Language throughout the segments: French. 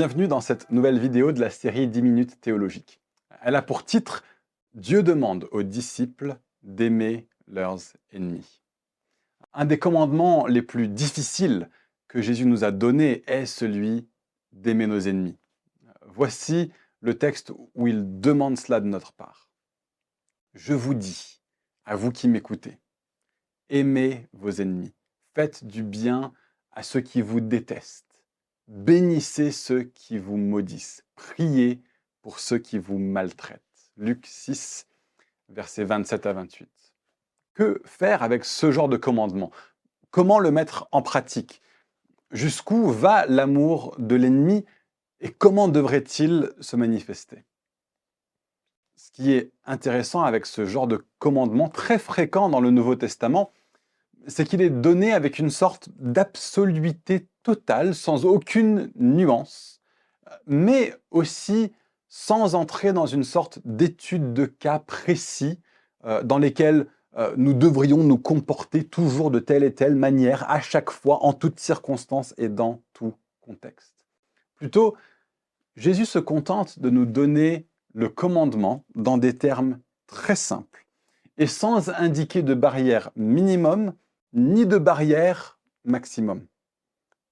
Bienvenue dans cette nouvelle vidéo de la série 10 minutes théologiques. Elle a pour titre « Dieu demande aux disciples d'aimer leurs ennemis ». Un des commandements les plus difficiles que Jésus nous a donnés est celui d'aimer nos ennemis. Voici le texte où il demande cela de notre part. « Je vous dis, à vous qui m'écoutez, aimez vos ennemis, faites du bien à ceux qui vous détestent, Bénissez ceux qui vous maudissent. Priez pour ceux qui vous maltraitent. Luc 6, versets 27 à 28. Que faire avec ce genre de commandement? Comment le mettre en pratique? Jusqu'où va l'amour de l'ennemi? Et comment devrait-il se manifester? Ce qui est intéressant avec ce genre de commandement, très fréquent dans le Nouveau Testament, c'est qu'il est donné avec une sorte d'absoluité totale, sans aucune nuance, mais aussi sans entrer dans une sorte d'étude de cas précis euh, dans lesquels euh, nous devrions nous comporter toujours de telle et telle manière, à chaque fois, en toutes circonstances et dans tout contexte. Plutôt, Jésus se contente de nous donner le commandement dans des termes très simples et sans indiquer de barrière minimum ni de barrière maximum.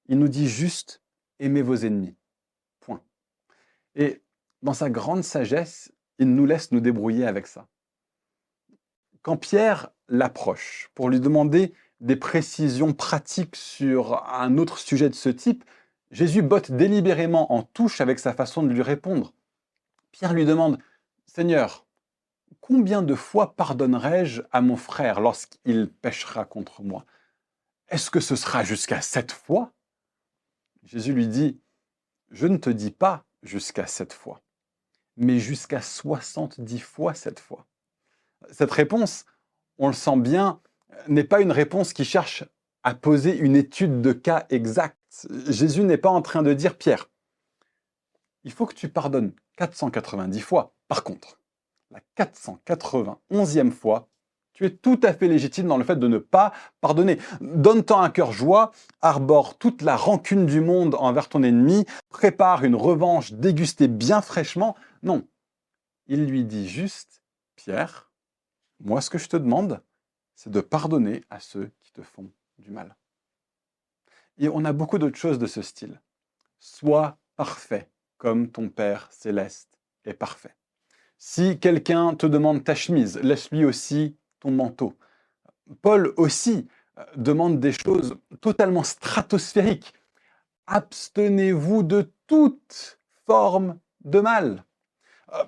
Il nous dit juste « aimez vos ennemis ». Point. Et dans sa grande sagesse, il nous laisse nous débrouiller avec ça. Quand Pierre l'approche pour lui demander des précisions pratiques sur un autre sujet de ce type, Jésus botte délibérément en touche avec sa façon de lui répondre. Pierre lui demande « Seigneur, combien de fois pardonnerai-je à mon frère lorsqu'il péchera contre moi? Est-ce que ce sera jusqu'à sept fois? Jésus lui dit, je ne te dis pas jusqu'à sept fois, mais jusqu'à soixante-dix fois sept fois. Cette réponse, on le sent bien, n'est pas une réponse qui cherche à poser une étude de cas exacte. Jésus n'est pas en train de dire, Pierre, il faut que tu pardonnes 490 fois. Par contre, la 491e fois, tu es tout à fait légitime dans le fait de ne pas pardonner. Donne-toi un cœur joie, arbore toute la rancune du monde envers ton ennemi, prépare une revanche dégustée bien fraîchement. Non, il lui dit juste, Pierre, moi ce que je te demande, c'est de pardonner à ceux qui te font du mal. Et on a beaucoup d'autres choses de ce style. Sois parfait, comme ton Père céleste est parfait. Si quelqu'un te demande ta chemise, laisse-lui aussi ton manteau. Paul aussi euh, demande des choses totalement stratosphériques. Abstenez-vous de toute forme de mal. Euh,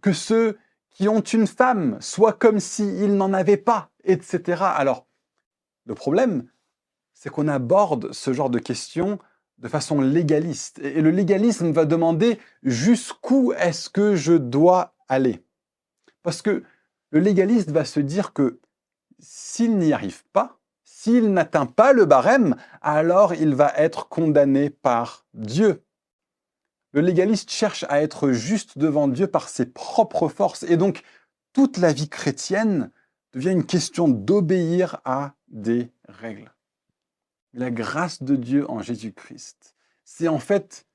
que ceux qui ont une femme soient comme s'ils n'en avaient pas, etc. Alors, le problème, c'est qu'on aborde ce genre de questions de façon légaliste. Et le légalisme va demander jusqu'où est-ce que je dois aller. Parce que le légaliste va se dire que s'il n'y arrive pas, s'il n'atteint pas le barème, alors il va être condamné par Dieu. Le légaliste cherche à être juste devant Dieu par ses propres forces. Et donc, toute la vie chrétienne devient une question d'obéir à des règles. La grâce de Dieu en Jésus-Christ, c'est en fait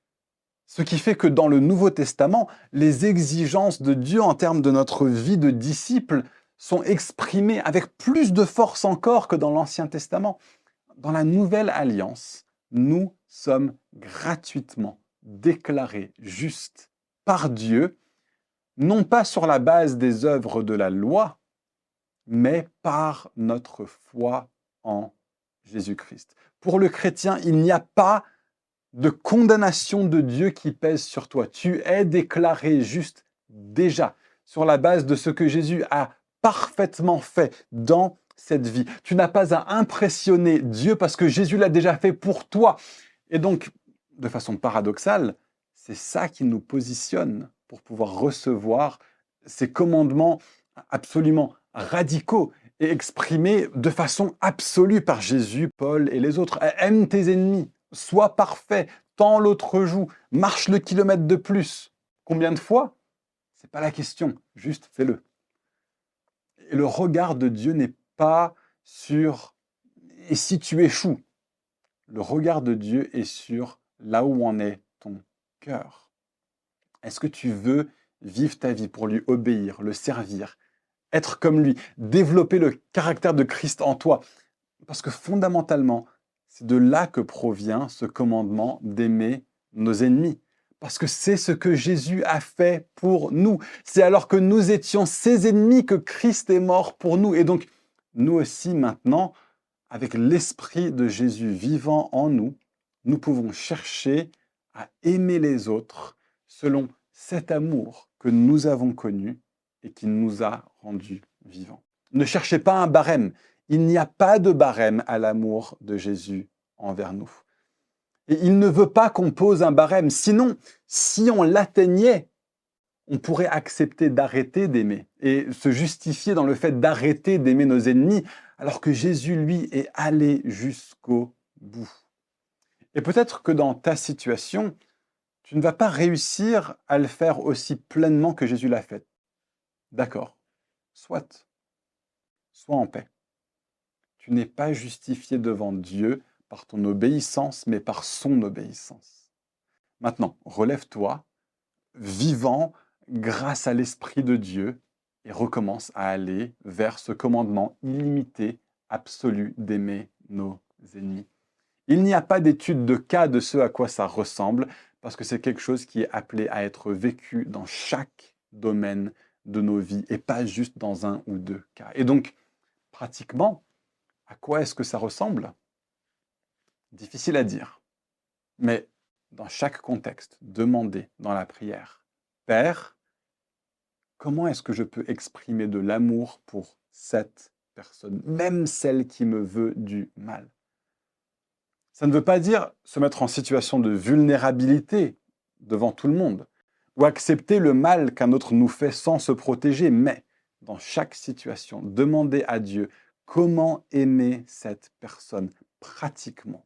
ce qui fait que dans le Nouveau Testament, les exigences de Dieu en termes de notre vie de disciple sont exprimées avec plus de force encore que dans l'Ancien Testament. Dans la Nouvelle Alliance, nous sommes gratuitement déclarés justes par Dieu, non pas sur la base des œuvres de la loi, mais par notre foi en Jésus-Christ. Pour le chrétien, il n'y a pas de condamnation de Dieu qui pèse sur toi. Tu es déclaré juste déjà sur la base de ce que Jésus a parfaitement fait dans cette vie. Tu n'as pas à impressionner Dieu parce que Jésus l'a déjà fait pour toi. Et donc, de façon paradoxale, c'est ça qui nous positionne pour pouvoir recevoir ces commandements absolument radicaux et exprimés de façon absolue par Jésus, Paul et les autres. Aime tes ennemis, sois parfait, tends l'autre joue, marche le kilomètre de plus. Combien de fois? C'est pas la question, juste fais-le. Et le regard de Dieu n'est pas sur « et si tu échoues ?» Le regard de Dieu est sur là où en est ton cœur Est-ce que tu veux vivre ta vie pour lui obéir, le servir, être comme lui, développer le caractère de Christ en toi? Parce que fondamentalement, c'est de là que provient ce commandement d'aimer nos ennemis. Parce que c'est ce que Jésus a fait pour nous. C'est alors que nous étions ses ennemis que Christ est mort pour nous. Et donc, nous aussi maintenant, avec l'Esprit de Jésus vivant en nous, nous pouvons chercher à aimer les autres selon cet amour que nous avons connu et qui nous a rendus vivants. Ne cherchez pas un barème. Il n'y a pas de barème à l'amour de Jésus envers nous. Et il ne veut pas qu'on pose un barème. Sinon, si on l'atteignait, on pourrait accepter d'arrêter d'aimer et se justifier dans le fait d'arrêter d'aimer nos ennemis, alors que Jésus, lui, est allé jusqu'au bout. Et peut-être que dans ta situation, tu ne vas pas réussir à le faire aussi pleinement que Jésus l'a fait. D'accord, soit. Sois en paix. Tu n'es pas justifié devant Dieu par ton obéissance, mais par son obéissance. Maintenant, relève-toi, vivant grâce à l'Esprit de Dieu, et recommence à aller vers ce commandement illimité, absolu d'aimer nos ennemis. Il n'y a pas d'étude de cas de ce à quoi ça ressemble, parce que c'est quelque chose qui est appelé à être vécu dans chaque domaine de nos vies, et pas juste dans un ou deux cas. Et donc, pratiquement, à quoi est-ce que ça ressemble? Difficile à dire. Mais dans chaque contexte, demander dans la prière, Père, comment est-ce que je peux exprimer de l'amour pour cette personne, même celle qui me veut du mal? Ça ne veut pas dire se mettre en situation de vulnérabilité devant tout le monde, ou accepter le mal qu'un autre nous fait sans se protéger, mais dans chaque situation, demander à Dieu comment aimer cette personne pratiquement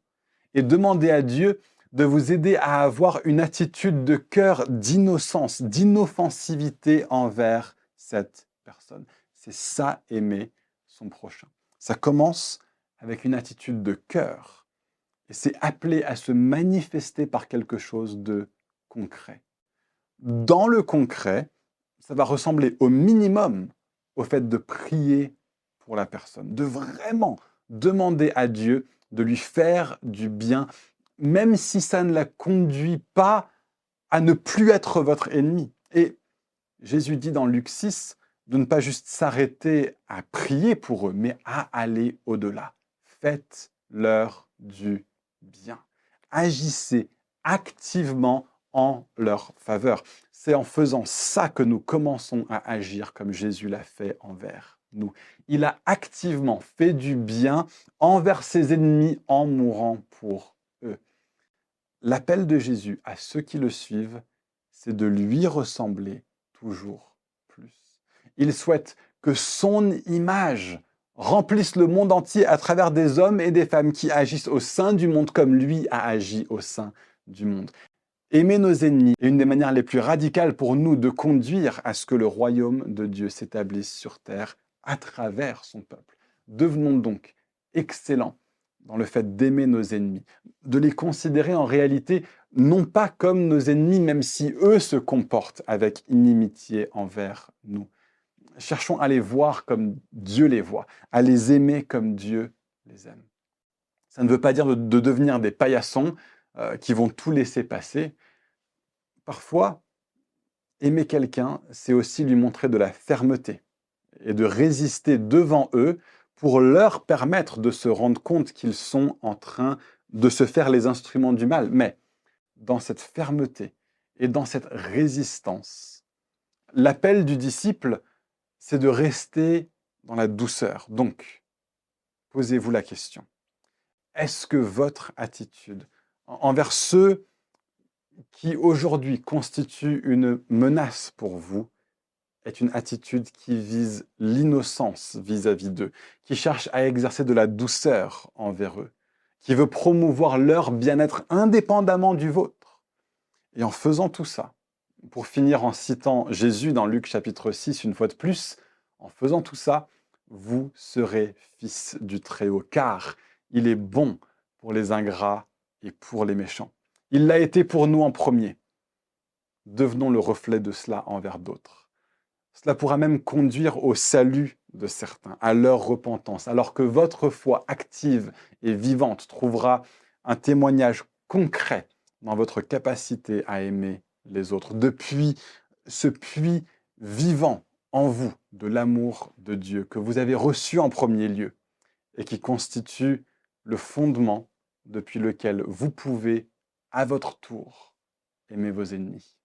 et demandez à Dieu de vous aider à avoir une attitude de cœur d'innocence, d'inoffensivité envers cette personne. C'est ça, aimer son prochain. Ça commence avec une attitude de cœur et c'est appelé à se manifester par quelque chose de concret. Dans le concret, ça va ressembler au minimum au fait de prier la personne, de vraiment demander à Dieu de lui faire du bien, même si ça ne la conduit pas à ne plus être votre ennemi. Et Jésus dit dans Luc 6 de ne pas juste s'arrêter à prier pour eux, mais à aller au-delà. Faites-leur du bien. Agissez activement en leur faveur. C'est en faisant ça que nous commençons à agir comme Jésus l'a fait envers nous. Il a activement fait du bien envers ses ennemis en mourant pour eux. L'appel de Jésus à ceux qui le suivent, c'est de lui ressembler toujours plus. Il souhaite que son image remplisse le monde entier à travers des hommes et des femmes qui agissent au sein du monde comme lui a agi au sein du monde. Aimer nos ennemis est une des manières les plus radicales pour nous de conduire à ce que le royaume de Dieu s'établisse sur terre à travers son peuple. Devenons donc excellents dans le fait d'aimer nos ennemis, de les considérer en réalité non pas comme nos ennemis, même si eux se comportent avec inimitié envers nous. Cherchons à les voir comme Dieu les voit, à les aimer comme Dieu les aime. Ça ne veut pas dire de, devenir des paillassons euh, qui vont tout laisser passer. Parfois, aimer quelqu'un, c'est aussi lui montrer de la fermeté, et de résister devant eux pour leur permettre de se rendre compte qu'ils sont en train de se faire les instruments du mal. Mais dans cette fermeté et dans cette résistance, l'appel du disciple, c'est de rester dans la douceur. Donc, posez-vous la question. Est-ce que votre attitude envers ceux qui aujourd'hui constituent une menace pour vous est une attitude qui vise l'innocence vis-à-vis d'eux, qui cherche à exercer de la douceur envers eux, qui veut promouvoir leur bien-être indépendamment du vôtre. Et en faisant tout ça, pour finir en citant Jésus dans Luc chapitre 6 une fois de plus, en faisant tout ça, vous serez fils du Très-Haut, car il est bon pour les ingrats et pour les méchants. Il l'a été pour nous en premier. devenons le reflet de cela envers d'autres. Cela pourra même conduire au salut de certains, à leur repentance, alors que votre foi active et vivante trouvera un témoignage concret dans votre capacité à aimer les autres, depuis ce puits vivant en vous de l'amour de Dieu que vous avez reçu en premier lieu et qui constitue le fondement depuis lequel vous pouvez, à votre tour, aimer vos ennemis.